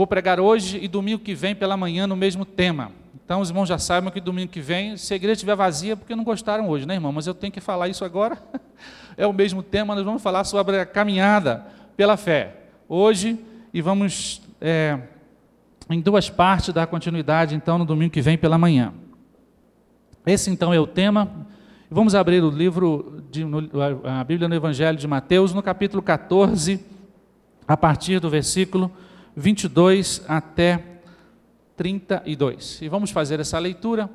Vou pregar hoje e domingo que vem pela manhã no mesmo tema. Então os irmãos já saibam que domingo que vem, se a igreja estiver vazia, porque não gostaram hoje, né, irmão? Mas eu tenho que falar isso agora. É o mesmo tema, nós vamos falar sobre a caminhada pela fé. Hoje, e vamos é, em duas partes dar continuidade, então, no domingo que vem pela manhã. Esse, então, é o tema. Vamos abrir o livro, de, a Bíblia no Evangelho de Mateus, no capítulo 14, a partir do versículo 22 até 32. E vamos fazer essa leitura,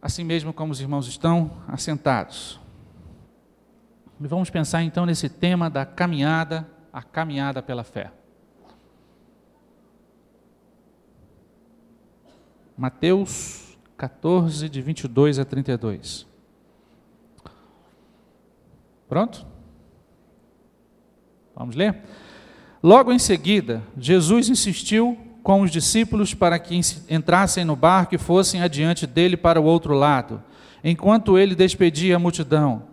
assim mesmo como os irmãos estão assentados. E vamos pensar então nesse tema da caminhada, a caminhada pela fé. Mateus 14, de 22 a 32. Pronto? Vamos ler? Logo em seguida, Jesus insistiu com os discípulos para que entrassem no barco e fossem adiante dele para o outro lado, enquanto ele despedia a multidão.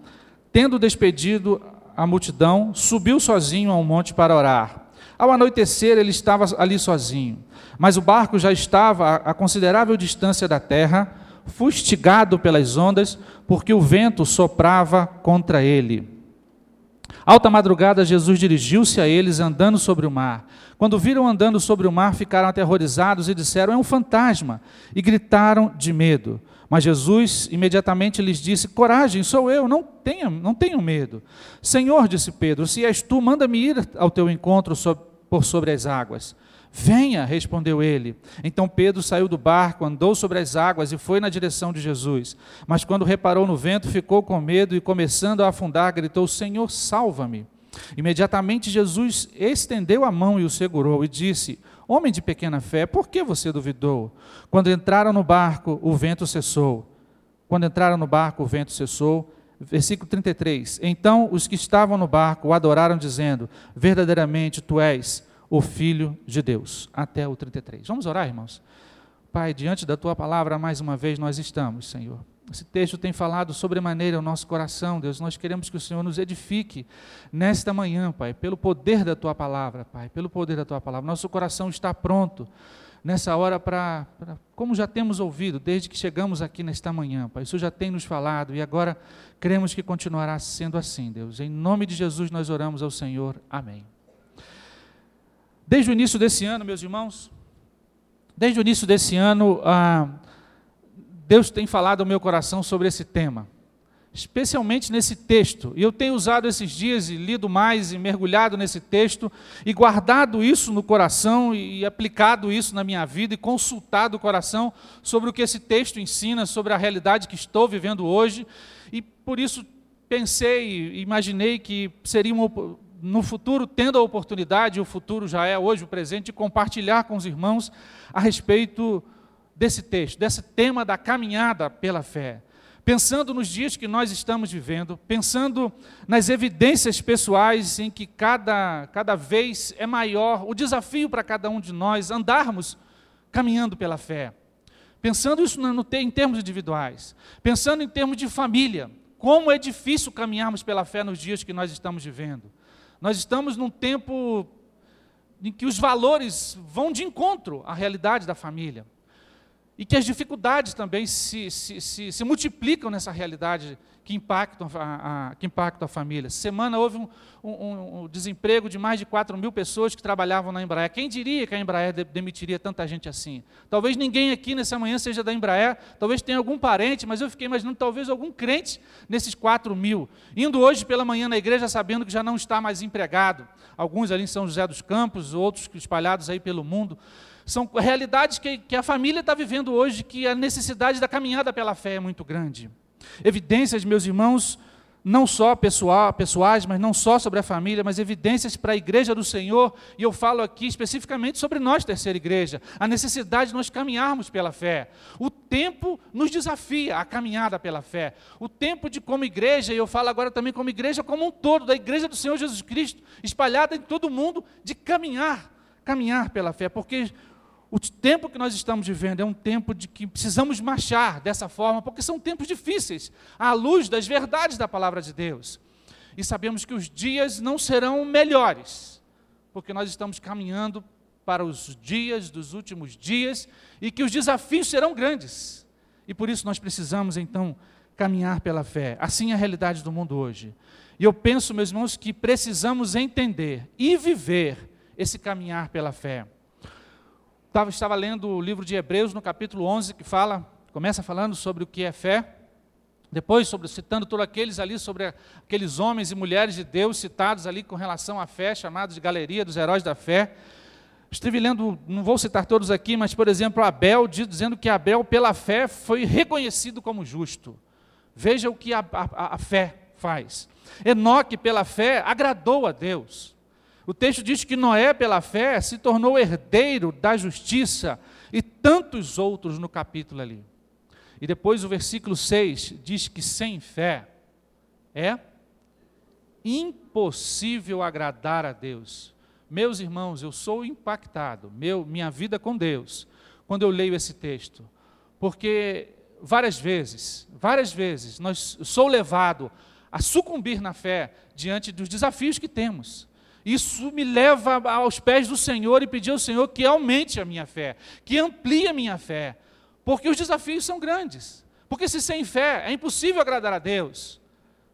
Tendo despedido a multidão, subiu sozinho ao monte para orar. Ao anoitecer, ele estava ali sozinho, mas o barco já estava a considerável distância da terra fustigado pelas ondas, porque o vento soprava contra ele. Alta madrugada, Jesus dirigiu-se a eles andando sobre o mar. Quando viram andando sobre o mar, ficaram aterrorizados e disseram: É um fantasma! E gritaram de medo. Mas Jesus imediatamente lhes disse: Coragem, sou eu, não tenham, não medo. Senhor, disse Pedro, se és tu, manda-me ir ao teu encontro por sobre as águas. Venha, respondeu ele. Então Pedro saiu do barco, andou sobre as águas e foi na direção de Jesus. Mas quando reparou no vento, ficou com medo e, começando a afundar, gritou: Senhor, salva-me. Imediatamente Jesus estendeu a mão e o segurou e disse: Homem de pequena fé, por que você duvidou? Quando entraram no barco, o vento cessou. Quando entraram no barco, o vento cessou. Versículo 33. Então os que estavam no barco o adoraram, dizendo: Verdadeiramente tu és o Filho de Deus. Até o 33. Vamos orar, irmãos? Pai, diante da tua palavra, mais uma vez nós estamos, Senhor. Esse texto tem falado sobremaneira o nosso coração, Deus. Nós queremos que o Senhor nos edifique nesta manhã, Pai, pelo poder da tua palavra, Pai, pelo poder da tua palavra. Nosso coração está pronto nessa hora para, como já temos ouvido desde que chegamos aqui nesta manhã, Pai. Isso já tem nos falado e agora cremos que continuará sendo assim, Deus. Em nome de Jesus nós oramos ao Senhor. Amém. Desde o início desse ano, meus irmãos, desde o início desse ano, ah, Deus tem falado ao meu coração sobre esse tema, especialmente nesse texto. E eu tenho usado esses dias e lido mais e mergulhado nesse texto e guardado isso no coração e aplicado isso na minha vida e consultado o coração sobre o que esse texto ensina, sobre a realidade que estou vivendo hoje. E por isso pensei, imaginei que seria uma no futuro, tendo a oportunidade, o futuro já é hoje o presente, de compartilhar com os irmãos a respeito desse texto, desse tema da caminhada pela fé. Pensando nos dias que nós estamos vivendo, pensando nas evidências pessoais em que cada, cada vez é maior o desafio para cada um de nós andarmos caminhando pela fé. Pensando isso no, em termos individuais, pensando em termos de família, como é difícil caminharmos pela fé nos dias que nós estamos vivendo. Nós estamos num tempo em que os valores vão de encontro à realidade da família. E que as dificuldades também se, se, se, se multiplicam nessa realidade que impactam a, a, que impactam a família. Semana houve um, um, um, desemprego de mais de 4 mil pessoas que trabalhavam na Embraer. Quem diria que a Embraer demitiria tanta gente assim? Talvez ninguém aqui nessa manhã seja da Embraer, talvez tenha algum parente, mas eu fiquei imaginando talvez algum crente nesses 4 mil. Indo hoje pela manhã na igreja sabendo que já não está mais empregado. Alguns ali em São José dos Campos, outros espalhados aí pelo mundo. São realidades que, que a família está vivendo hoje, que a necessidade da caminhada pela fé é muito grande. Evidências, meus irmãos, não só pessoal, pessoais, mas não só sobre a família, mas evidências para a igreja do Senhor, e eu falo aqui especificamente sobre nós, terceira igreja, a necessidade de nós caminharmos pela fé. O tempo nos desafia a caminhada pela fé. O tempo de, como igreja, e eu falo agora também como igreja como um todo, da igreja do Senhor Jesus Cristo, espalhada em todo o mundo, de caminhar, caminhar pela fé, porque o tempo que nós estamos vivendo é um tempo de que precisamos marchar dessa forma, porque são tempos difíceis, à luz das verdades da palavra de Deus. E sabemos que os dias não serão melhores, porque nós estamos caminhando para os dias dos últimos dias e que os desafios serão grandes. E por isso nós precisamos então caminhar pela fé. Assim é a realidade do mundo hoje. E eu penso, meus irmãos, que precisamos entender e viver esse caminhar pela fé. Estava, estava lendo o livro de Hebreus no capítulo 11 que fala, começa falando sobre o que é fé. Depois, sobre, citando todos aqueles ali, sobre aqueles homens e mulheres de Deus citados ali com relação à fé, chamados de galeria dos heróis da fé. Estive lendo, não vou citar todos aqui, mas, por exemplo, Abel, dizendo que Abel, pela fé, foi reconhecido como justo. Veja o que a, a, a fé faz. Enoque, pela fé, agradou a Deus. O texto diz que Noé, pela fé, se tornou herdeiro da justiça e tantos outros no capítulo ali. E depois o versículo 6 diz que sem fé é impossível agradar a Deus. Meus irmãos, eu sou impactado, meu, minha vida com Deus, quando eu leio esse texto, porque várias vezes, várias vezes, nós sou levado a sucumbir na fé diante dos desafios que temos. Isso me leva aos pés do Senhor e pedir ao Senhor que aumente a minha fé, que amplie a minha fé, porque os desafios são grandes. Porque se sem fé é impossível agradar a Deus.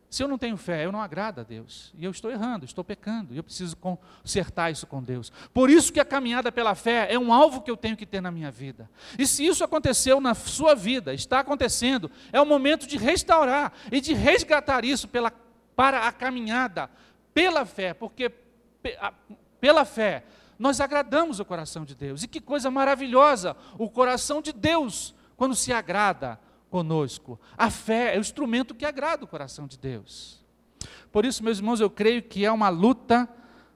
Se eu não tenho fé, eu não agrado a Deus. E eu estou errando, estou pecando. E eu preciso consertar isso com Deus. Por isso que a caminhada pela fé é um alvo que eu tenho que ter na minha vida. E se isso aconteceu na sua vida, está acontecendo, é o momento de restaurar e de resgatar isso pela, para a caminhada pela fé. Porque pela fé nós agradamos o coração de Deus. E que coisa maravilhosa o coração de Deus quando se agrada conosco. A fé é o instrumento que agrada o coração de Deus. Por isso, meus irmãos, eu creio que é uma luta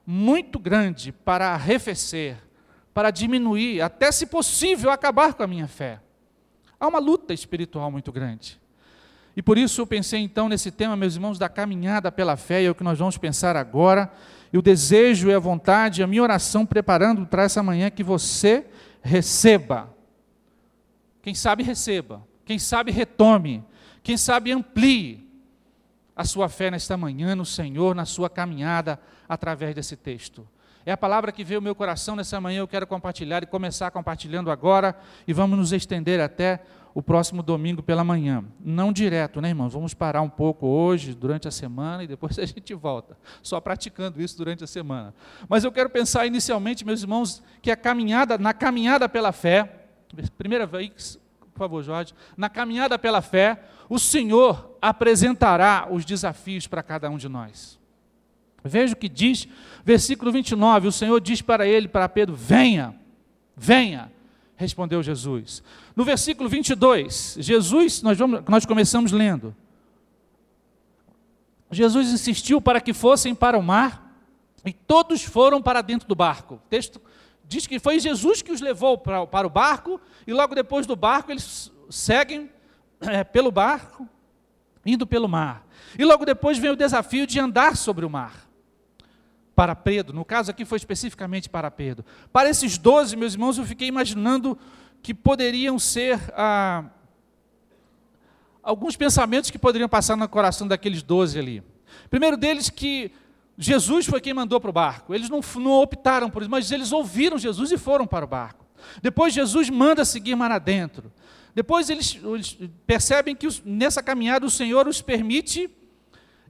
muito grande para arrefecer, para diminuir, até se possível acabar com a minha fé. Há uma luta espiritual muito grande. E por isso eu pensei então nesse tema, meus irmãos, da caminhada pela fé, e é o que nós vamos pensar agora. E o desejo e a vontade, a minha oração preparando para essa manhã que você receba. Quem sabe receba, quem sabe retome, quem sabe amplie a sua fé nesta manhã no Senhor, na sua caminhada através desse texto. É a palavra que veio ao meu coração nessa manhã, eu quero compartilhar e começar compartilhando agora, e vamos nos estender até o próximo domingo pela manhã. Não direto, né, irmãos? Vamos parar um pouco hoje, durante a semana, e depois a gente volta. Só praticando isso durante a semana. Mas eu quero pensar inicialmente, meus irmãos, que a caminhada, na caminhada pela fé, primeira vez, por favor, Jorge, na caminhada pela fé, o Senhor apresentará os desafios para cada um de nós. Veja o que diz, versículo 29, o Senhor diz para ele, para Pedro: Venha, venha respondeu Jesus. No versículo 22, Jesus, nós, vamos, nós começamos lendo. Jesus insistiu para que fossem para o mar e todos foram para dentro do barco. O texto diz que foi Jesus que os levou para, para o barco e logo depois do barco eles seguem é, pelo barco, indo pelo mar. E logo depois vem o desafio de andar sobre o mar para Pedro, no caso aqui foi especificamente para Pedro. Para esses doze, meus irmãos, eu fiquei imaginando que poderiam ser ah, alguns pensamentos que poderiam passar no coração daqueles doze ali. Primeiro deles, que Jesus foi quem mandou para o barco. Eles não, não optaram por isso, mas eles ouviram Jesus e foram para o barco. Depois, Jesus manda seguir mar adentro. Depois, eles, eles percebem que os, nessa caminhada o Senhor os permite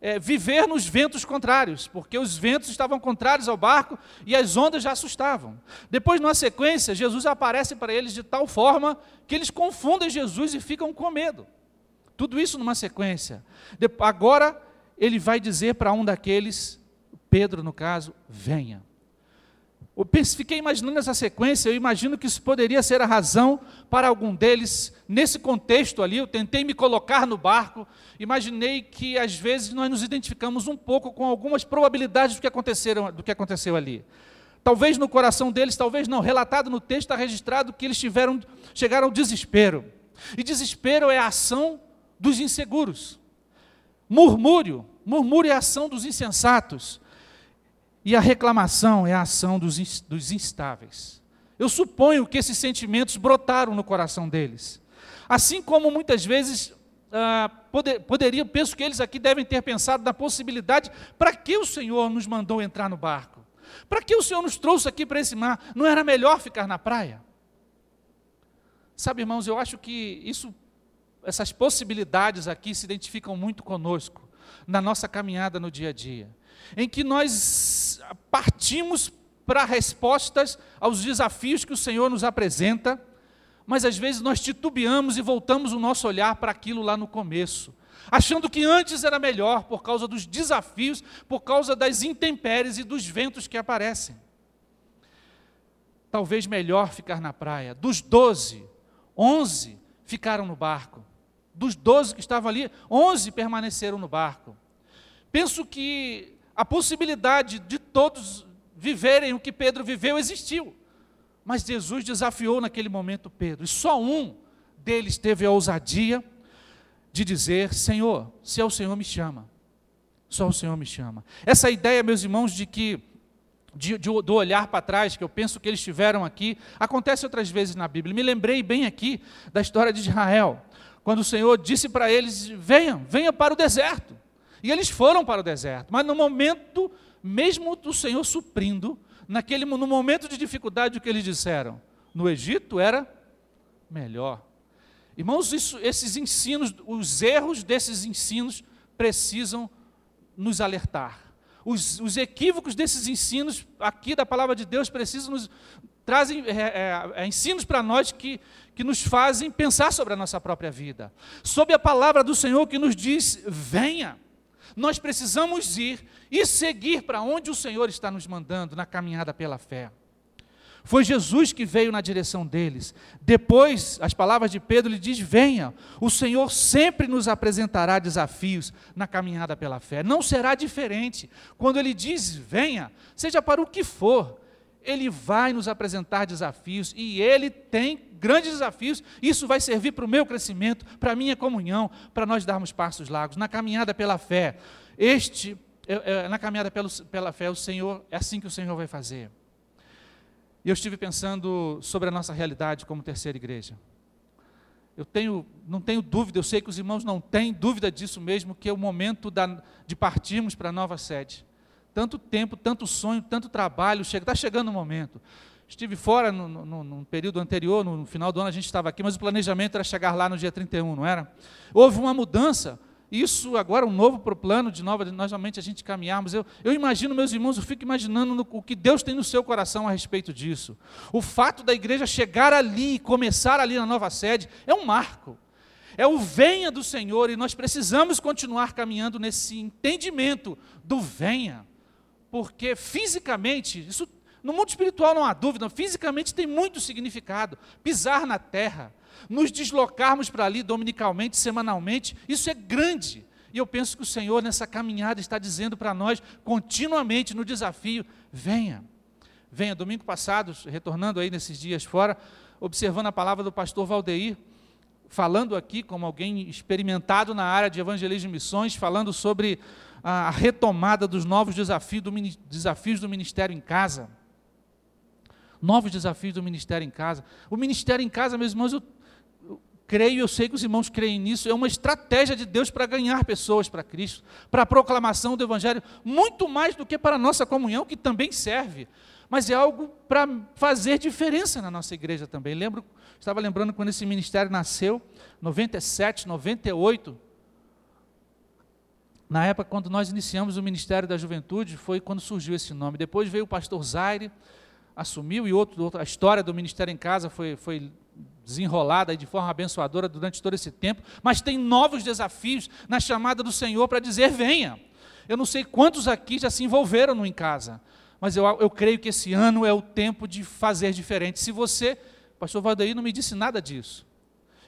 é, viver nos ventos contrários, porque os ventos estavam contrários ao barco e as ondas já assustavam. Depois, na sequência, Jesus aparece para eles de tal forma que eles confundem Jesus e ficam com medo. Tudo isso numa sequência. Agora, ele vai dizer para um daqueles, Pedro no caso, venha. Eu fiquei imaginando essa sequência, eu imagino que isso poderia ser a razão para algum deles, nesse contexto ali, eu tentei me colocar no barco, imaginei que às vezes nós nos identificamos um pouco com algumas probabilidades do que, aconteceram, do que aconteceu ali. Talvez no coração deles, talvez não, relatado no texto está registrado que eles tiveram, chegaram ao desespero. E desespero é a ação dos inseguros. Murmúrio, murmúrio é a ação dos insensatos. E a reclamação é a ação dos, dos instáveis. Eu suponho que esses sentimentos brotaram no coração deles. Assim como muitas vezes ah, poder, penso que eles aqui devem ter pensado na possibilidade para que o Senhor nos mandou entrar no barco. Para que o Senhor nos trouxe aqui para esse mar? Não era melhor ficar na praia? Sabe, irmãos, eu acho que isso, essas possibilidades aqui se identificam muito conosco na nossa caminhada no dia a dia, em que nós partimos para respostas aos desafios que o Senhor nos apresenta, mas às vezes nós titubeamos e voltamos o nosso olhar para aquilo lá no começo, achando que antes era melhor por causa dos desafios, por causa das intempéries e dos ventos que aparecem. Talvez melhor ficar na praia. Dos doze, onze ficaram no barco. Dos doze que estavam ali, onze permaneceram no barco. Penso que a possibilidade de todos viverem o que Pedro viveu existiu. Mas Jesus desafiou naquele momento Pedro, e só um deles teve a ousadia de dizer: Senhor, se é o Senhor me chama, só o Senhor me chama. Essa ideia, meus irmãos, de que de, de, do olhar para trás, que eu penso que eles tiveram aqui, acontece outras vezes na Bíblia. Me lembrei bem aqui da história de Israel, quando o Senhor disse para eles: venham, venham para o deserto. E eles foram para o deserto, mas no momento mesmo o Senhor suprindo, naquele, no momento de dificuldade, o que eles disseram? No Egito era melhor. Irmãos, isso, esses ensinos, os erros desses ensinos precisam nos alertar. Os, os, equívocos desses ensinos aqui da palavra de Deus precisam nos trazem é, é, é, ensinos para nós que, que nos fazem pensar sobre a nossa própria vida, sobre a palavra do Senhor que nos diz: venha. Nós precisamos ir e seguir para onde o Senhor está nos mandando na caminhada pela fé. Foi Jesus que veio na direção deles. Depois, as palavras de Pedro lhe diz: "Venha. O Senhor sempre nos apresentará desafios na caminhada pela fé. Não será diferente. Quando ele diz: "Venha", seja para o que for, ele vai nos apresentar desafios e ele tem grandes desafios. Isso vai servir para o meu crescimento, para a minha comunhão, para nós darmos passos largos na caminhada pela fé. Este na caminhada pela fé, o Senhor, é assim que o Senhor vai fazer. E eu estive pensando sobre a nossa realidade como terceira igreja. Eu tenho, não tenho dúvida, eu sei que os irmãos não têm dúvida disso mesmo, que é o momento da, de partirmos para a nova sede. Tanto tempo, tanto sonho, tanto trabalho, está chegando o momento. Estive fora no, no, no, período anterior, no final do ano a gente estava aqui, mas o planejamento era chegar lá no dia 31, não era? Houve uma mudança, isso agora um novo plano de nova, nós realmente a gente caminharmos. Eu, eu imagino, meus irmãos, eu fico imaginando no, o que Deus tem no seu coração a respeito disso. O fato da igreja chegar ali começar ali na nova sede é um marco. É o venha do Senhor e nós precisamos continuar caminhando nesse entendimento do venha. Porque fisicamente, isso no mundo espiritual não há dúvida, fisicamente tem muito significado. Pisar na terra, nos deslocarmos para ali dominicalmente, semanalmente, isso é grande. E eu penso que o Senhor, nessa caminhada, está dizendo para nós, continuamente no desafio: venha. Venha. Domingo passado, retornando aí nesses dias fora, observando a palavra do pastor Valdeir, falando aqui como alguém experimentado na área de evangelismo e missões, falando sobre a retomada dos novos desafios do, desafios do ministério em casa novos desafios do ministério em casa. O ministério em casa, meus irmãos, eu, eu creio, eu sei que os irmãos creem nisso, é uma estratégia de Deus para ganhar pessoas para Cristo, para a proclamação do Evangelho, muito mais do que para a nossa comunhão, que também serve, mas é algo para fazer diferença na nossa igreja também. Lembro, estava lembrando quando esse ministério nasceu, 97, 98, na época, quando nós iniciamos o Ministério da Juventude, foi quando surgiu esse nome. Depois veio o pastor Zaire, assumiu e outro, a história do Ministério em Casa foi, foi desenrolada de forma abençoadora durante todo esse tempo, mas tem novos desafios na chamada do Senhor para dizer: venha. Eu não sei quantos aqui já se envolveram no em casa, mas eu, eu creio que esse ano é o tempo de fazer diferente. Se você, pastor Valdeir não me disse nada disso.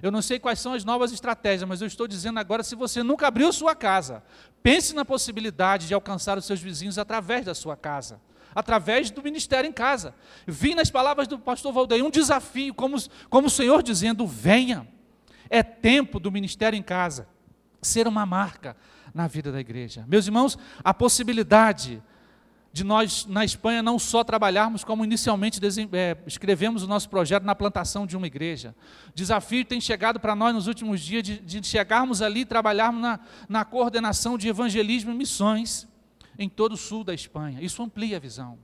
Eu não sei quais são as novas estratégias, mas eu estou dizendo agora: se você nunca abriu sua casa, pense na possibilidade de alcançar os seus vizinhos através da sua casa através do ministério em casa. Vi nas palavras do pastor Valdeir um desafio, como, como o Senhor dizendo: venha. É tempo do ministério em casa ser uma marca na vida da igreja. Meus irmãos, a possibilidade de nós, na Espanha, não só trabalharmos como inicialmente é, escrevemos o nosso projeto na plantação de uma igreja. Desafio tem chegado para nós nos últimos dias de, de chegarmos ali e trabalharmos na, na coordenação de evangelismo e missões em todo o sul da Espanha. Isso amplia a visão.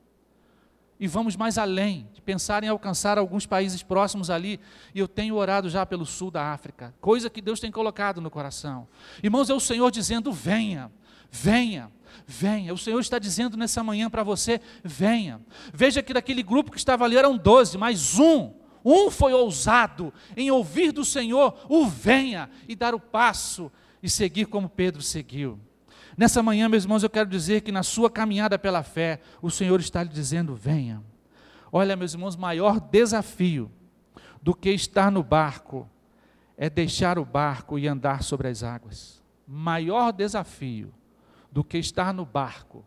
e vamos mais além, de pensar em alcançar alguns países próximos ali, e eu tenho orado já pelo sul da África, coisa que Deus tem colocado no coração. Irmãos, é o Senhor dizendo: venha, venha, venha. O Senhor está dizendo nessa manhã para você: venha. Veja que daquele grupo que estava ali eram doze, mas um, um foi ousado em ouvir do Senhor o venha e dar o passo e seguir como Pedro seguiu. Nessa manhã, meus irmãos, eu quero dizer que na sua caminhada pela fé, o Senhor está lhe dizendo: venha. Olha, meus irmãos, maior desafio do que estar no barco é deixar o barco e andar sobre as águas. Maior desafio do que estar no barco,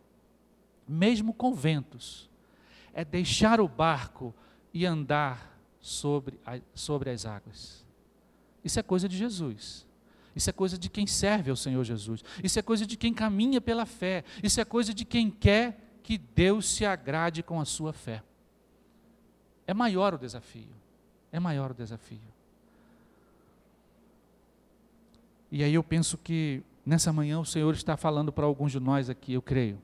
mesmo com ventos, é deixar o barco e andar sobre, sobre as águas. Isso é coisa de Jesus. Isso é coisa de quem serve ao Senhor Jesus. Isso é coisa de quem caminha pela fé. Isso é coisa de quem quer que Deus se agrade com a sua fé. É maior o desafio. É maior o desafio. E aí eu penso que nessa manhã o Senhor está falando para alguns de nós aqui, eu creio.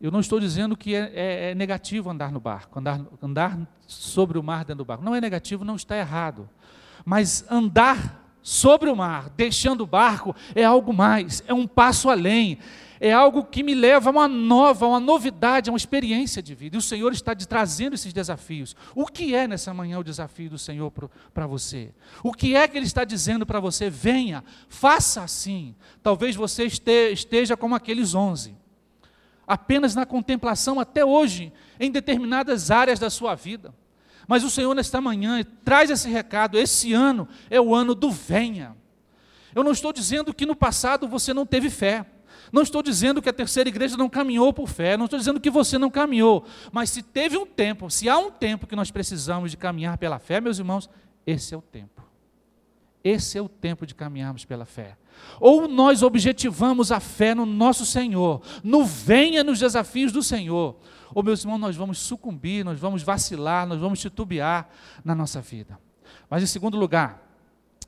Eu não estou dizendo que é, é, é, negativo andar no barco, andar, andar sobre o mar dentro do barco. Não é negativo, não está errado. Mas andar sobre o mar, deixando o barco, é algo mais, é um passo além, é algo que me leva a uma nova, uma novidade, a uma experiência de vida. E o Senhor está trazendo esses desafios. O que é nessa manhã o desafio do Senhor para você? O que é que Ele está dizendo para você? Venha, faça assim. Talvez você esteja como aqueles onze, apenas na contemplação até hoje, em determinadas áreas da sua vida. Mas o Senhor, nesta manhã, traz esse recado: esse ano é o ano do venha. Eu não estou dizendo que no passado você não teve fé. Não estou dizendo que a terceira igreja não caminhou por fé, não estou dizendo que você não caminhou, mas se teve um tempo, se há um tempo que nós precisamos de caminhar pela fé, meus irmãos, esse é o tempo. Esse é o tempo de caminharmos pela fé. Ou nós objetivamos a fé no nosso Senhor, no venha nos desafios do Senhor, ou meus irmãos, nós vamos sucumbir, nós vamos vacilar, nós vamos titubear na nossa vida. Mas em segundo lugar,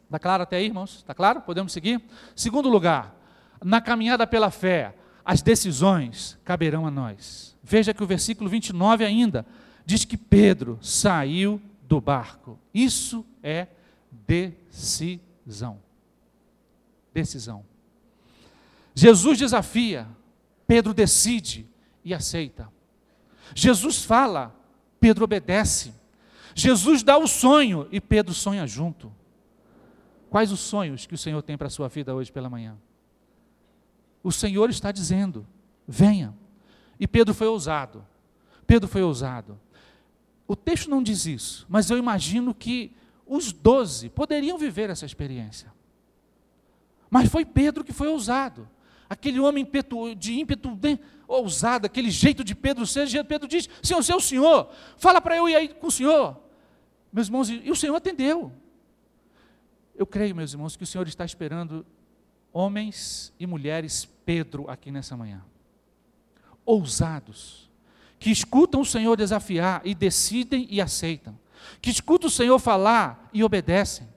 está claro até aí, irmãos? Está claro? Podemos seguir? Segundo lugar, na caminhada pela fé, as decisões caberão a nós. Veja que o versículo 29 ainda diz que Pedro saiu do barco. Isso é decisão. Decisão. Jesus desafia, Pedro decide e aceita. Jesus fala, Pedro obedece. Jesus dá o sonho e Pedro sonha junto. Quais os sonhos que o Senhor tem para a sua vida hoje pela manhã? O Senhor está dizendo: venha. E Pedro foi ousado. Pedro foi ousado. O texto não diz isso, mas eu imagino que os doze poderiam viver essa experiência. Mas foi Pedro que foi ousado. Aquele homem de ímpeto né, ousado, aquele jeito de Pedro ser, Pedro diz: Senhor, seu Senhor, fala para eu ir aí com o Senhor. Meus irmãos, e o Senhor atendeu. Eu creio, meus irmãos, que o Senhor está esperando homens e mulheres Pedro aqui nessa manhã. Ousados, que escutam o Senhor desafiar e decidem e aceitam. Que escutam o Senhor falar e obedecem.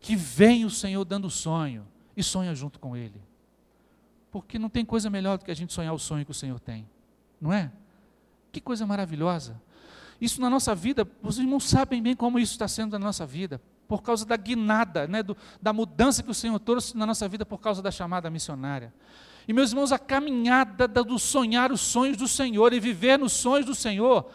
Que vem o Senhor dando sonho e sonha junto com Ele. Porque não tem coisa melhor do que a gente sonhar o sonho que o Senhor tem, não é? Que coisa maravilhosa. Isso na nossa vida, os irmãos sabem bem como isso está sendo na nossa vida, por causa da guinada, né, do, da mudança que o Senhor trouxe na nossa vida por causa da chamada missionária. E meus irmãos, a caminhada do sonhar os sonhos do Senhor e viver nos sonhos do Senhor,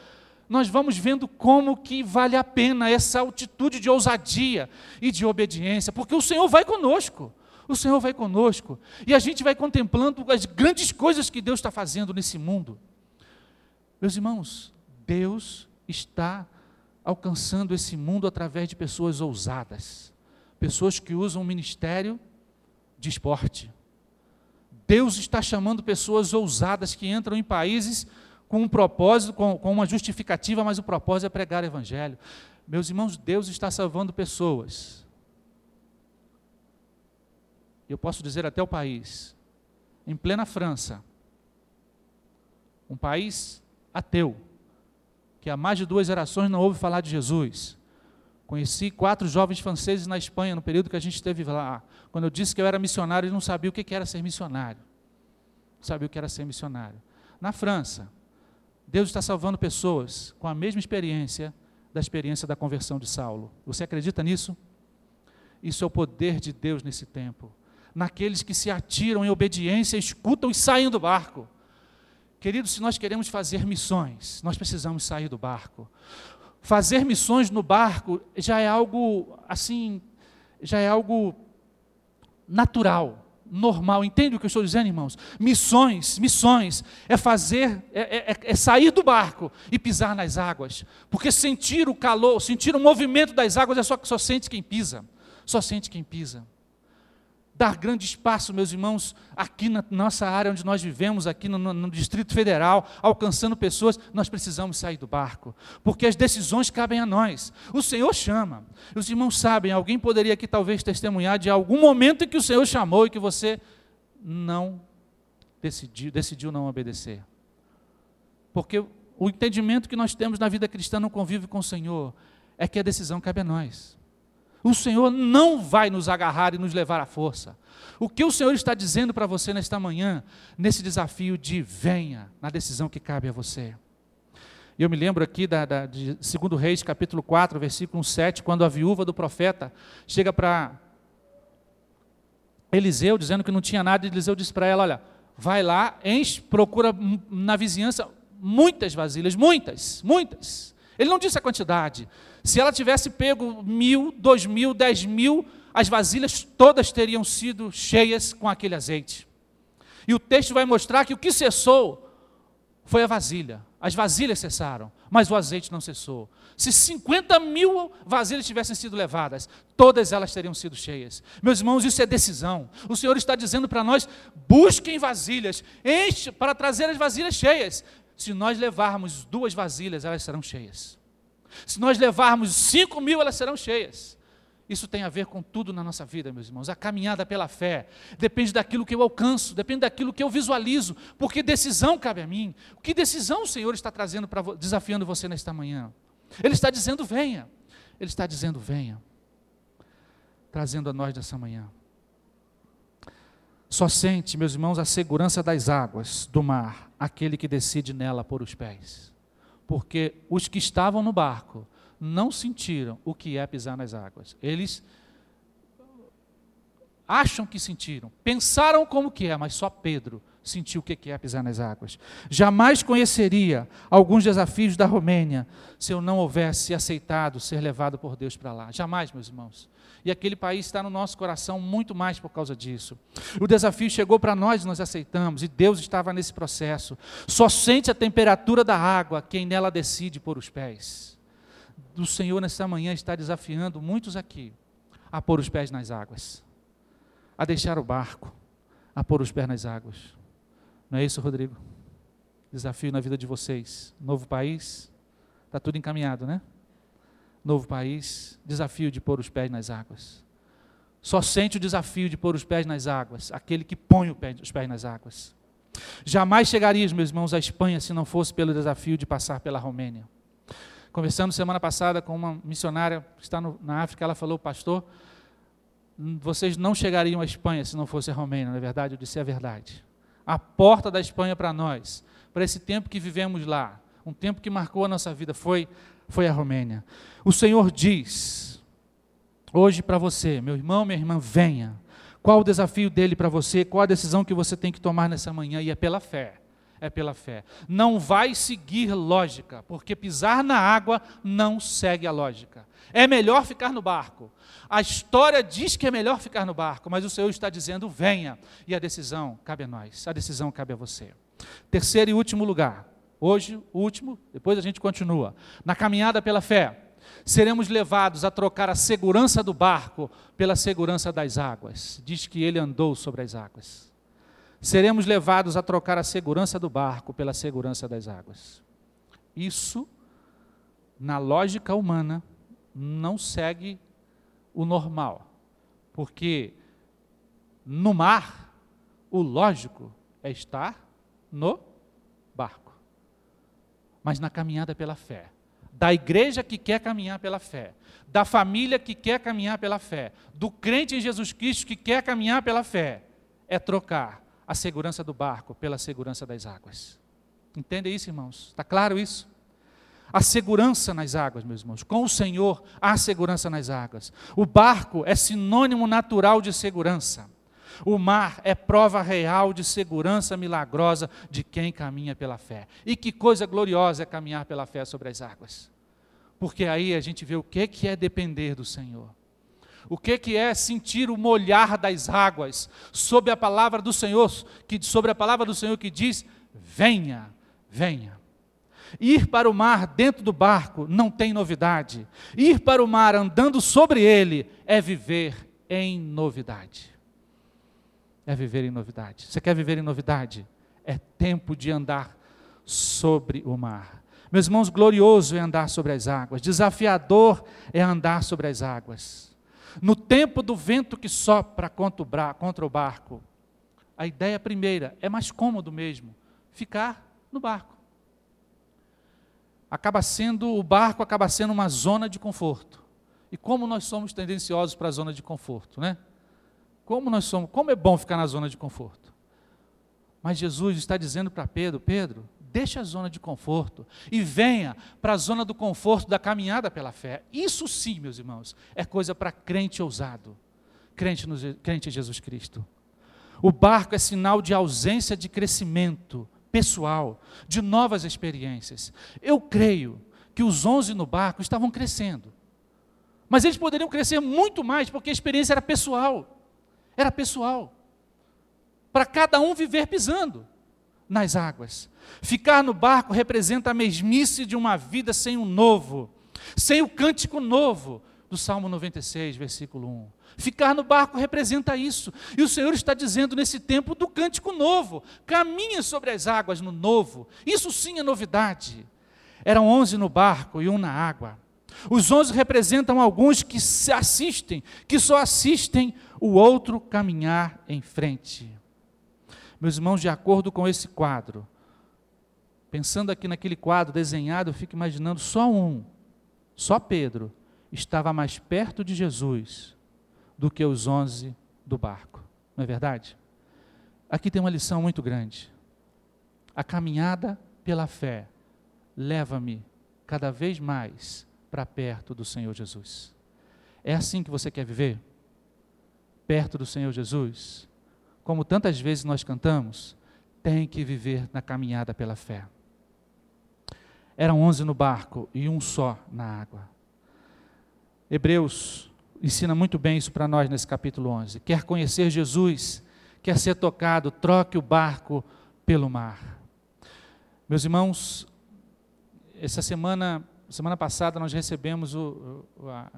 nós vamos vendo como que vale a pena essa altitude de ousadia e de obediência, porque o Senhor vai conosco o Senhor vai conosco e a gente vai contemplando as grandes coisas que Deus está fazendo nesse mundo. Meus irmãos, Deus está alcançando esse mundo através de pessoas ousadas, pessoas que usam o ministério de esporte. Deus está chamando pessoas ousadas que entram em países com um propósito, com, com uma justificativa, mas o propósito é pregar o Evangelho. Meus irmãos, Deus está salvando pessoas eu posso dizer até o país, em plena França, um país ateu, que há mais de duas gerações não ouve falar de Jesus. Conheci quatro jovens franceses na Espanha no período que a gente esteve lá. Quando eu disse que eu era missionário, eles não sabiam o que era ser missionário. Não sabiam o que era ser missionário. Na França, Deus está salvando pessoas com a mesma experiência da experiência da conversão de Saulo. Você acredita nisso? Isso é o poder de Deus nesse tempo. Naqueles que se atiram em obediência, escutam e saem do barco. Queridos, se nós queremos fazer missões, nós precisamos sair do barco. Fazer missões no barco já é algo assim, já é algo natural, normal. Entende o que eu estou dizendo, irmãos? Missões, missões é fazer, é, é, é, sair do barco e pisar nas águas, porque sentir o calor, sentir o movimento das águas é só só sente quem pisa só sente quem pisa. Dar grande espaço, meus irmãos, aqui na nossa área onde nós vivemos, aqui no, no, Distrito Federal, alcançando pessoas, nós precisamos sair do barco, porque as decisões cabem a nós. O Senhor chama. Os irmãos sabem, alguém poderia aqui talvez testemunhar de algum momento em que o Senhor chamou e que você não decidiu, decidiu não obedecer. Porque o entendimento que nós temos na vida cristã no convívio com o Senhor é que a decisão cabe a nós. O Senhor não vai nos agarrar e nos levar à força. O que o Senhor está dizendo para você nesta manhã, nesse desafio de venha, na decisão que cabe a você. Eu me lembro aqui da, da, de 2 Reis, capítulo 4, versículo 7, quando a viúva do profeta chega para Eliseu, dizendo que não tinha nada, e Eliseu disse para ela: Olha, vai lá, enche, procura na vizinhança muitas vasilhas, muitas, muitas. Ele não disse a quantidade. Se ela tivesse pego mil, dois mil, dez mil, as vasilhas todas teriam sido cheias com aquele azeite. E o texto vai mostrar que o que cessou foi a vasilha. As vasilhas cessaram, mas o azeite não cessou. Se 50 mil vasilhas tivessem sido levadas, todas elas teriam sido cheias. Meus irmãos, isso é decisão. O Senhor está dizendo para nós: busquem vasilhas, enche para trazer as vasilhas cheias. Se nós levarmos duas vasilhas, elas serão cheias. Se nós levarmos cinco mil, elas serão cheias. Isso tem a ver com tudo na nossa vida, meus irmãos. A caminhada pela fé depende daquilo que eu alcanço, depende daquilo que eu visualizo, porque decisão cabe a mim. Que decisão o Senhor está trazendo para desafiando você nesta manhã? Ele está dizendo: venha. Ele está dizendo: venha. Trazendo a nós dessa manhã. Só sente, meus irmãos, a segurança das águas do mar, aquele que decide nela por os pés. Porque os que estavam no barco não sentiram o que é pisar nas águas. Eles acham que sentiram, pensaram como que é, mas só Pedro sentiu o que é pisar nas águas. Jamais conheceria alguns desafios da Romênia se eu não houvesse aceitado ser levado por Deus para lá. Jamais, meus irmãos e aquele país está no nosso coração muito mais por causa disso. O desafio chegou para nós e nós aceitamos, e Deus estava nesse processo. Só sente a temperatura da água quem nela decide pôr os pés. O Senhor, nessa manhã, está desafiando muitos aqui a pôr os pés nas águas, a deixar o barco, a pôr os pés nas águas. Não é isso, Rodrigo? Desafio na vida de vocês. Novo país, está tudo encaminhado, né? Novo país, desafio de pôr os pés nas águas. Só sente o desafio de pôr os pés nas águas, aquele que põe os pés nas águas. Jamais chegarias, meus irmãos, à Espanha se não fosse pelo desafio de passar pela Romênia. Conversando semana passada com uma missionária que está no, na África, ela falou, pastor, vocês não chegariam à Espanha se não fosse a Romênia, na é verdade, eu disse é verdade. A porta da Espanha para nós, para esse tempo que vivemos lá, um tempo que marcou a nossa vida, foi foi a Romênia. O Senhor diz hoje para você, meu irmão, minha irmã, venha. Qual o desafio dele para você? Qual a decisão que você tem que tomar nessa manhã? E é pela fé. É pela fé. Não vai seguir lógica, porque pisar na água não segue a lógica. É melhor ficar no barco. A história diz que é melhor ficar no barco, mas o Senhor está dizendo: venha. E a decisão cabe a nós, a decisão cabe a você. Terceiro e último lugar, Hoje, o último, depois a gente continua. Na caminhada pela fé, seremos levados a trocar a segurança do barco pela segurança das águas. Diz que ele andou sobre as águas. Seremos levados a trocar a segurança do barco pela segurança das águas. Isso, na lógica humana, não segue o normal. Porque no mar, o lógico é estar no mas na caminhada pela fé. Da igreja que quer caminhar pela fé, da família que quer caminhar pela fé, do crente em Jesus Cristo que quer caminhar pela fé, é trocar a segurança do barco pela segurança das águas. Entende isso, irmãos? Está claro isso? A segurança nas águas, meus irmãos. Com o Senhor há segurança nas águas. O barco é sinônimo natural de segurança. O mar é prova real de segurança milagrosa de quem caminha pela fé. E que coisa gloriosa é caminhar pela fé sobre as águas. Porque aí a gente vê o que é depender do Senhor. O que é sentir o molhar das águas sobre a palavra do Senhor, que sobre a palavra do Senhor que diz: "Venha, venha". Ir para o mar dentro do barco não tem novidade. Ir para o mar andando sobre ele é viver em novidade é viver em novidade. Você quer viver em novidade? É tempo de andar sobre o mar. Meus irmãos, glorioso é andar sobre as águas, desafiador é andar sobre as águas. No tempo do vento que sopra contra o barco, a ideia primeira é mais cômodo mesmo, ficar no barco. Acaba sendo, o barco acaba sendo uma zona de conforto. E como nós somos tendenciosos para a zona de conforto, né? Como nós somos, como é bom ficar na zona de conforto. Mas Jesus está dizendo para Pedro: Pedro, deixa a zona de conforto e venha para a zona do conforto da caminhada pela fé. Isso sim, meus irmãos, é coisa para crente ousado, crente, no, crente em Jesus Cristo. O barco é sinal de ausência de crescimento pessoal, de novas experiências. Eu creio que os onze no barco estavam crescendo, mas eles poderiam crescer muito mais porque a experiência era pessoal. Era pessoal. Para cada um viver pisando nas águas. Ficar no barco representa a mesmice de uma vida sem o novo, sem o cântico novo do Salmo 96, versículo 1. Ficar no barco representa isso. E o Senhor está dizendo nesse tempo do cântico novo: caminha sobre as águas no novo. Isso sim é novidade. Eram onze no barco e um na água. Os onze representam alguns que se assistem, que só assistem o outro caminhar em frente. Meus irmãos, de acordo com esse quadro, pensando aqui naquele quadro desenhado, eu fico imaginando só um, só Pedro, estava mais perto de Jesus do que os onze do barco. Não é verdade? Aqui tem uma lição muito grande. A caminhada pela fé leva-me cada vez mais para perto do Senhor Jesus. É assim que você quer viver? Perto do Senhor Jesus? Como tantas vezes nós cantamos, tem que viver na caminhada pela fé. Eram onze no barco e um só na água. Hebreus ensina muito bem isso para nós nesse capítulo 11. Quer conhecer Jesus, quer ser tocado, troque o barco pelo mar. Meus irmãos, essa semana semana passada nós recebemos o, o a,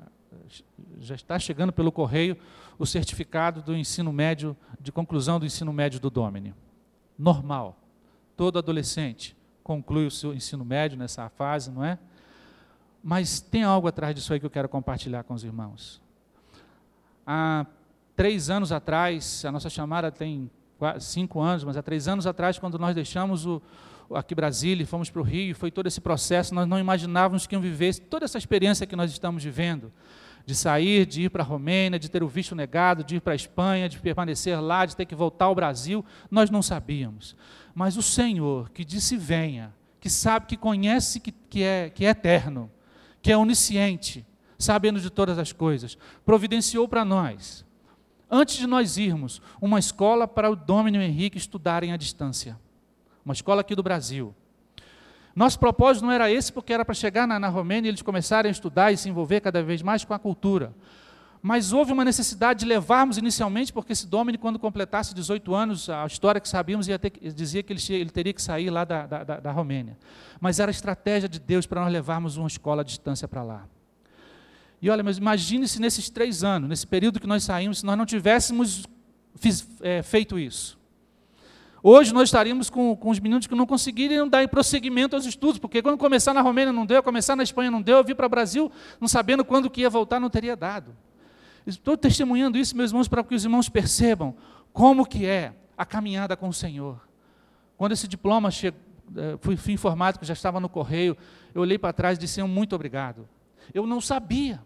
já está chegando pelo correio o certificado do ensino médio, de conclusão do ensino médio do Domini. Normal. Todo adolescente conclui o seu ensino médio nessa fase, não é? Mas tem algo atrás disso aí que eu quero compartilhar com os irmãos. Há três anos atrás, a nossa chamada tem cinco anos, mas há três anos atrás, quando nós deixamos o, aqui Brasília, fomos para o Rio, foi todo esse processo, nós não imaginávamos que iam viver toda essa experiência que nós estamos vivendo, de sair, de ir para a Romênia, de ter o visto negado, de ir para a Espanha, de permanecer lá, de ter que voltar ao Brasil, nós não sabíamos. Mas o Senhor, que disse venha, que sabe, que conhece, que, que, é, que é eterno, que é onisciente, sabendo de todas as coisas, providenciou para nós, antes de nós irmos, uma escola para o Domínio Henrique estudarem à distância uma escola aqui do Brasil. Nosso propósito não era esse, porque era para chegar na, na Romênia e eles começarem a estudar e se envolver cada vez mais com a cultura. Mas houve uma necessidade de levarmos inicialmente, porque esse Domini, quando completasse 18 anos, a história que sabíamos ia ter, dizia que ele, ele, teria que sair lá da, da, da, Romênia. Mas era a estratégia de Deus para nós levarmos uma escola à distância para lá. E olha, mas imagine se nesses três anos, nesse período que nós saímos, se nós não tivéssemos fiz, é, feito isso. Hoje nós estaríamos com, com os meninos que não conseguiriam dar prosseguimento aos estudos, porque quando começar na Romênia não deu, começar na Espanha não deu, eu vir para o Brasil não sabendo quando que ia voltar não teria dado. Estou testemunhando isso, meus irmãos, para que os irmãos percebam como que é a caminhada com o Senhor. Quando esse diploma chegou, eh, fui, fui informado que já estava no correio, eu olhei para trás e disse, muito obrigado. Eu não sabia,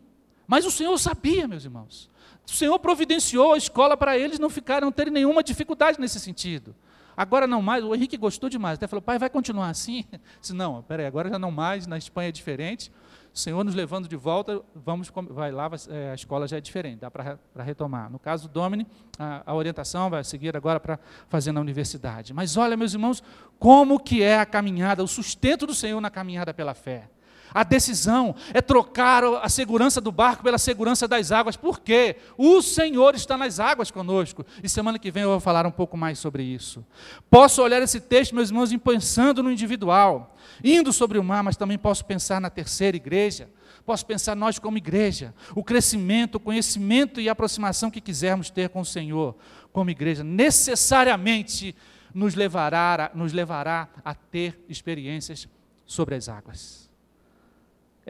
mas o Senhor sabia, meus irmãos. O Senhor providenciou a escola para eles não ficarem, não terem nenhuma dificuldade nesse sentido. Agora não mais. O Henrique gostou demais. Até falou, pai, vai continuar assim? disse, não, peraí, agora já não mais. Na Espanha é diferente. O Senhor nos levando de volta, vamos, vai lá, é, a escola já é diferente, dá para retomar. No caso do Domini, a, a orientação vai seguir agora para fazer na universidade. Mas olha, meus irmãos, como que é a caminhada, o sustento do Senhor na caminhada pela fé. A decisão é trocar a segurança do barco pela segurança das águas. Por quê? O Senhor está nas águas conosco. E semana que vem eu vou falar um pouco mais sobre isso. Posso olhar esse texto, meus irmãos, pensando no individual, indo sobre o mar, mas também posso pensar na terceira igreja. Posso pensar nós como igreja, o crescimento, o conhecimento e a aproximação que quisermos ter com o Senhor como igreja, necessariamente nos levará, nos levará a ter experiências sobre as águas.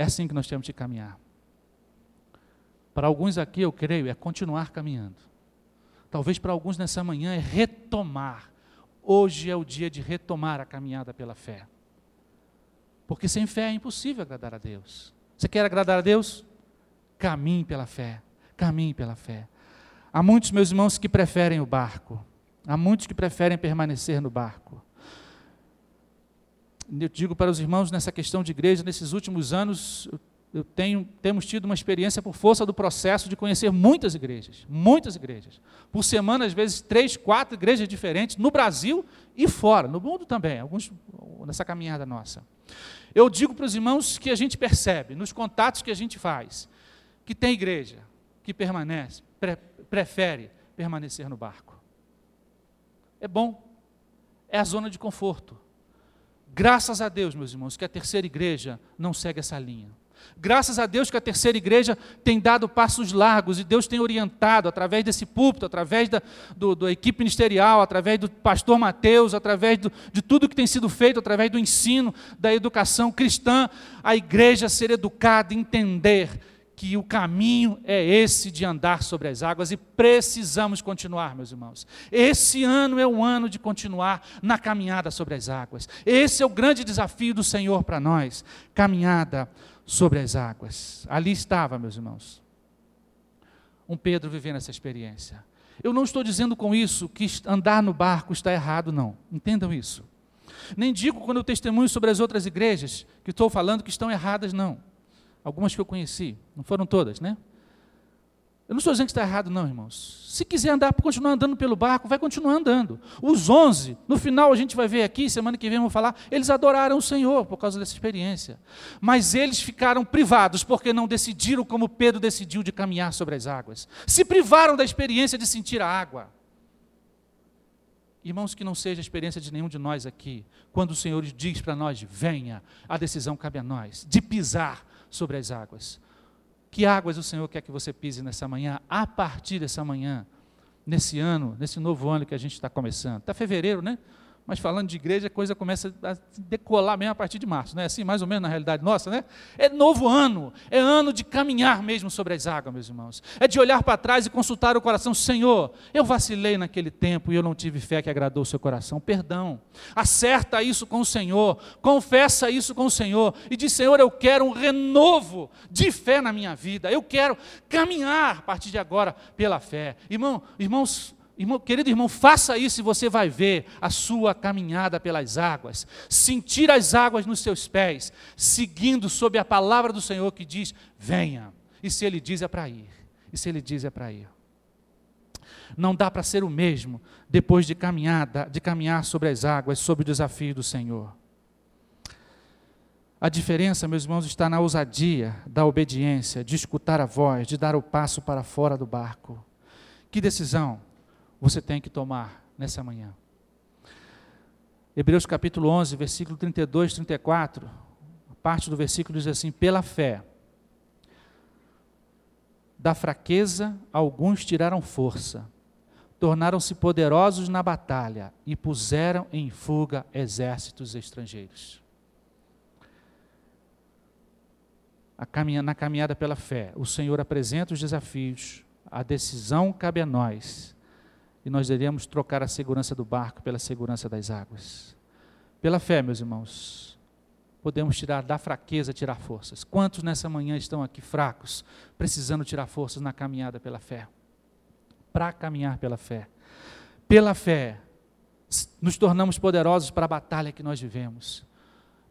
É assim que nós temos de caminhar. Para alguns aqui, eu creio, é continuar caminhando. Talvez para alguns nessa manhã é retomar. Hoje é o dia de retomar a caminhada pela fé. Porque sem fé é impossível agradar a Deus. Você quer agradar a Deus? Caminhe pela fé. Caminhe pela fé. Há muitos meus irmãos que preferem o barco. Há muitos que preferem permanecer no barco eu digo para os irmãos nessa questão de igreja, nesses últimos anos, eu tenho, temos tido uma experiência por força do processo de conhecer muitas igrejas, muitas igrejas. Por semana, às vezes, três, quatro igrejas diferentes, no Brasil e fora, no mundo também, alguns nessa caminhada nossa. Eu digo para os irmãos que a gente percebe, nos contatos que a gente faz, que tem igreja que permanece, pre, prefere permanecer no barco. É bom, é a zona de conforto. Graças a Deus, meus irmãos, que a terceira igreja não segue essa linha. Graças a Deus que a terceira igreja tem dado passos largos e Deus tem orientado através desse púlpito, através da do, do equipe ministerial, através do pastor Mateus, através do, de tudo que tem sido feito, através do ensino, da educação cristã, a igreja ser educada, entender que o caminho é esse de andar sobre as águas e precisamos continuar, meus irmãos. Esse ano é o ano de continuar na caminhada sobre as águas. Esse é o grande desafio do Senhor para nós, caminhada sobre as águas. Ali estava, meus irmãos, um Pedro vivendo essa experiência. Eu não estou dizendo com isso que andar no barco está errado, não. Entendam isso. Nem digo quando eu testemunho sobre as outras igrejas que estou falando que estão erradas, não. Algumas que eu conheci, não foram todas, né? Eu não estou dizendo que está errado, não, irmãos. Se quiser andar, continuar andando pelo barco, vai continuar andando. Os onze, no final a gente vai ver aqui, semana que vem vamos falar, eles adoraram o Senhor por causa dessa experiência. Mas eles ficaram privados porque não decidiram como Pedro decidiu de caminhar sobre as águas. Se privaram da experiência de sentir a água. Irmãos, que não seja a experiência de nenhum de nós aqui, quando o Senhor diz para nós, venha, a decisão cabe a nós, de pisar sobre as águas. Que águas o Senhor quer que você pise nessa manhã, a partir dessa manhã, nesse ano, nesse novo ano que a gente está começando? Está fevereiro, né? Mas falando de igreja, a coisa começa a decolar mesmo a partir de março, não é assim, mais ou menos na realidade nossa, né? É novo ano, é ano de caminhar mesmo sobre as águas, meus irmãos. É de olhar para trás e consultar o coração, Senhor, eu vacilei naquele tempo e eu não tive fé que agradou o seu coração. Perdão. Acerta isso com o Senhor, confessa isso com o Senhor e diz, Senhor, eu quero um renovo de fé na minha vida. Eu quero caminhar a partir de agora pela fé. Irmão, irmãos, Irmão, querido irmão, faça isso e você vai ver a sua caminhada pelas águas, sentir as águas nos seus pés, seguindo sob a palavra do Senhor que diz: venha. E se Ele diz é para ir, e se Ele diz é para ir. Não dá para ser o mesmo depois de caminhada, de caminhar sobre as águas, sob o desafio do Senhor. A diferença, meus irmãos, está na ousadia da obediência, de escutar a voz, de dar o passo para fora do barco. Que decisão! Você tem que tomar nessa manhã. Hebreus capítulo 11, versículo 32, 34, parte do versículo diz assim: Pela fé, da fraqueza alguns tiraram força, tornaram-se poderosos na batalha e puseram em fuga exércitos estrangeiros. Caminha, na caminhada pela fé, o Senhor apresenta os desafios, a decisão cabe a nós e nós iremos trocar a segurança do barco pela segurança das águas. Pela fé, meus irmãos, podemos tirar da fraqueza, tirar forças. Quantos nessa manhã estão aqui fracos, precisando tirar forças na caminhada pela fé? Para caminhar pela fé. Pela fé, nos tornamos poderosos para a batalha que nós vivemos.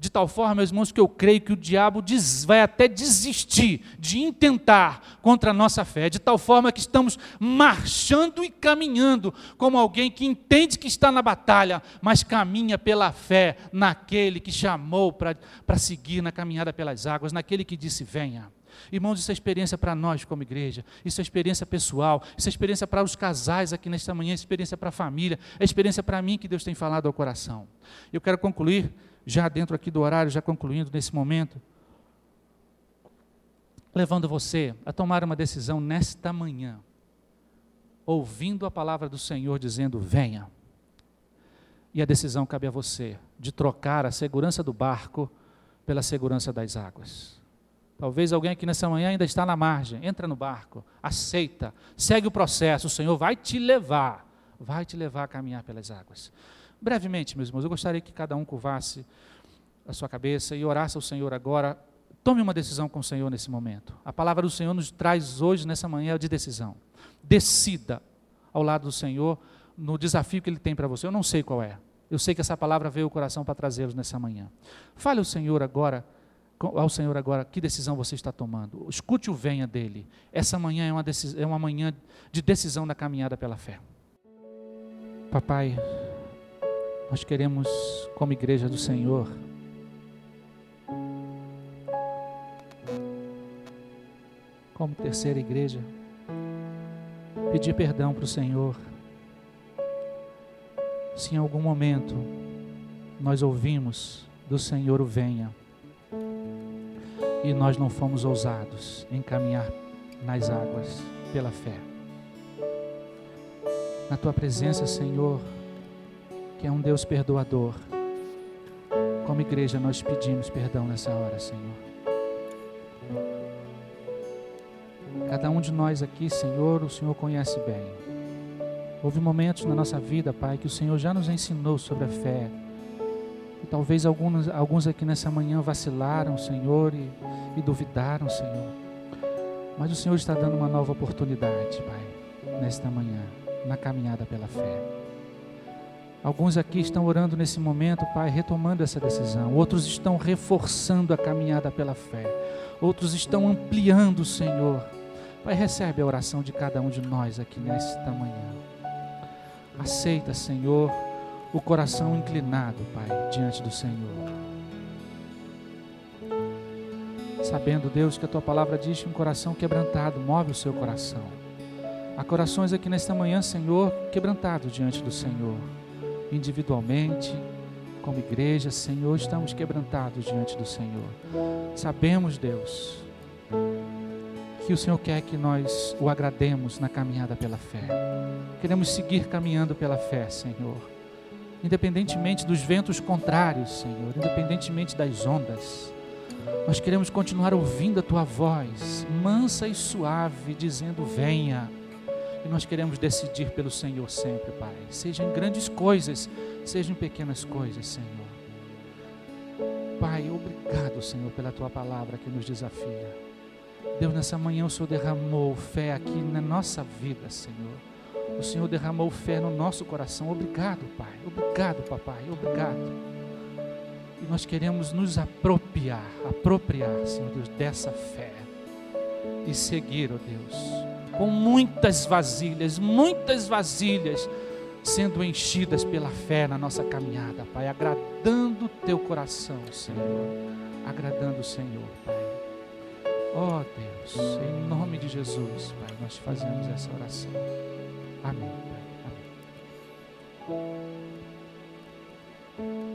De tal forma, meus irmãos, que eu creio que o diabo vai até desistir de intentar contra a nossa fé. De tal forma que estamos marchando e caminhando como alguém que entende que está na batalha, mas caminha pela fé naquele que chamou para seguir na caminhada pelas águas, naquele que disse: venha. Irmãos, isso é experiência para nós como igreja, isso é experiência pessoal, isso é experiência para os casais aqui nesta manhã, é experiência para a família, é experiência para mim que Deus tem falado ao coração. Eu quero concluir, já dentro aqui do horário, já concluindo nesse momento, levando você a tomar uma decisão nesta manhã, ouvindo a palavra do Senhor dizendo: venha. E a decisão cabe a você de trocar a segurança do barco pela segurança das águas. Talvez alguém aqui nessa manhã ainda está na margem. Entra no barco, aceita, segue o processo. O Senhor vai te levar, vai te levar a caminhar pelas águas. Brevemente, meus irmãos, eu gostaria que cada um curvasse a sua cabeça e orasse ao Senhor agora. Tome uma decisão com o Senhor nesse momento. A palavra do Senhor nos traz hoje, nessa manhã, de decisão. Decida ao lado do Senhor no desafio que Ele tem para você. Eu não sei qual é. Eu sei que essa palavra veio ao coração para trazê-los nessa manhã. Fale ao Senhor agora ao Senhor agora, que decisão você está tomando? Escute o venha dele. Essa manhã é uma, é uma manhã de decisão da caminhada pela fé. Papai, nós queremos, como igreja do Senhor, como terceira igreja, pedir perdão para o Senhor. Se em algum momento nós ouvimos do Senhor o venha, e nós não fomos ousados em caminhar nas águas pela fé. Na tua presença, Senhor, que é um Deus perdoador, como igreja nós pedimos perdão nessa hora, Senhor. Cada um de nós aqui, Senhor, o Senhor conhece bem. Houve momentos na nossa vida, Pai, que o Senhor já nos ensinou sobre a fé, Talvez alguns, alguns aqui nessa manhã vacilaram, Senhor, e, e duvidaram, Senhor. Mas o Senhor está dando uma nova oportunidade, Pai, nesta manhã, na caminhada pela fé. Alguns aqui estão orando nesse momento, Pai, retomando essa decisão. Outros estão reforçando a caminhada pela fé. Outros estão ampliando, Senhor. Pai, recebe a oração de cada um de nós aqui nesta manhã. Aceita, Senhor o coração inclinado, Pai, diante do Senhor. Sabendo, Deus, que a tua palavra diz que um coração quebrantado move o seu coração. Há corações aqui nesta manhã, Senhor, quebrantados diante do Senhor. Individualmente, como igreja, Senhor, estamos quebrantados diante do Senhor. Sabemos, Deus, que o Senhor quer que nós o agrademos na caminhada pela fé. Queremos seguir caminhando pela fé, Senhor independentemente dos ventos contrários, Senhor, independentemente das ondas. Nós queremos continuar ouvindo a tua voz, mansa e suave, dizendo: Venha. E nós queremos decidir pelo Senhor sempre, Pai. Seja em grandes coisas, seja em pequenas coisas, Senhor. Pai, obrigado, Senhor, pela tua palavra que nos desafia. Deus, nessa manhã o Senhor derramou fé aqui na nossa vida, Senhor o Senhor derramou fé no nosso coração. Obrigado, Pai. Obrigado, Papai. Obrigado. E nós queremos nos apropriar, apropriar, Senhor Deus, dessa fé. E seguir, ó oh Deus, com muitas vasilhas, muitas vasilhas sendo enchidas pela fé na nossa caminhada, Pai, agradando o teu coração, Senhor. Agradando o Senhor, Pai. Ó oh, Deus, em nome de Jesus, Pai, nós fazemos essa oração. Amém. Amém.